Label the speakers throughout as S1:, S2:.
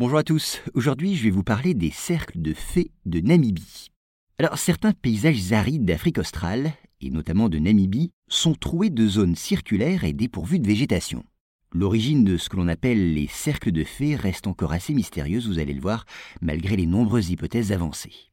S1: Bonjour à tous, aujourd'hui je vais vous parler des cercles de fées de Namibie. Alors certains paysages arides d'Afrique australe, et notamment de Namibie, sont troués de zones circulaires et dépourvues de végétation. L'origine de ce que l'on appelle les cercles de fées reste encore assez mystérieuse, vous allez le voir, malgré les nombreuses hypothèses avancées.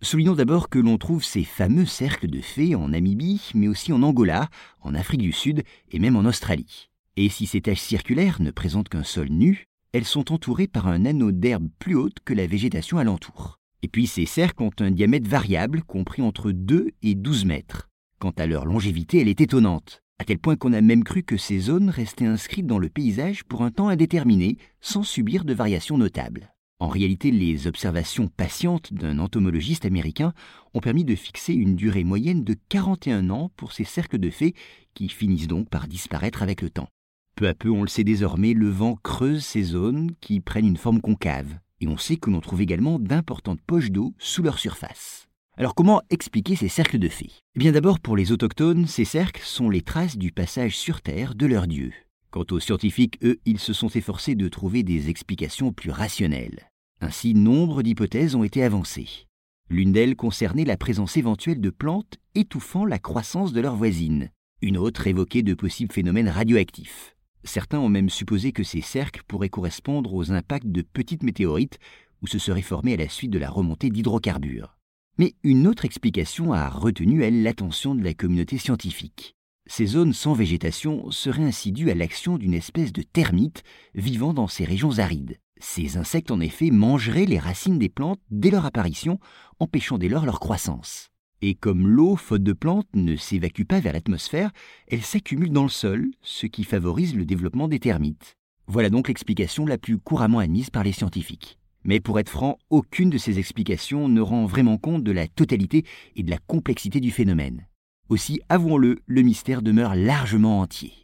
S1: Soulignons d'abord que l'on trouve ces fameux cercles de fées en Namibie, mais aussi en Angola, en Afrique du Sud et même en Australie. Et si ces taches circulaires ne présentent qu'un sol nu, elles sont entourées par un anneau d'herbe plus haute que la végétation alentour. Et puis ces cercles ont un diamètre variable, compris entre 2 et 12 mètres. Quant à leur longévité, elle est étonnante, à tel point qu'on a même cru que ces zones restaient inscrites dans le paysage pour un temps indéterminé, sans subir de variations notables. En réalité, les observations patientes d'un entomologiste américain ont permis de fixer une durée moyenne de 41 ans pour ces cercles de fées qui finissent donc par disparaître avec le temps. Peu à peu, on le sait désormais, le vent creuse ces zones qui prennent une forme concave. Et on sait que l'on trouve également d'importantes poches d'eau sous leur surface. Alors comment expliquer ces cercles de fées? Eh bien d'abord, pour les autochtones, ces cercles sont les traces du passage sur Terre de leur dieu. Quant aux scientifiques, eux, ils se sont efforcés de trouver des explications plus rationnelles. Ainsi, nombre d'hypothèses ont été avancées. L'une d'elles concernait la présence éventuelle de plantes étouffant la croissance de leurs voisines. Une autre évoquait de possibles phénomènes radioactifs. Certains ont même supposé que ces cercles pourraient correspondre aux impacts de petites météorites ou se seraient formés à la suite de la remontée d'hydrocarbures. Mais une autre explication a retenu, elle, l'attention de la communauté scientifique. Ces zones sans végétation seraient ainsi dues à l'action d'une espèce de termite vivant dans ces régions arides. Ces insectes, en effet, mangeraient les racines des plantes dès leur apparition, empêchant dès lors leur croissance. Et comme l'eau, faute de plantes, ne s'évacue pas vers l'atmosphère, elle s'accumule dans le sol, ce qui favorise le développement des termites. Voilà donc l'explication la plus couramment admise par les scientifiques. Mais pour être franc, aucune de ces explications ne rend vraiment compte de la totalité et de la complexité du phénomène. Aussi, avouons-le, le mystère demeure largement entier.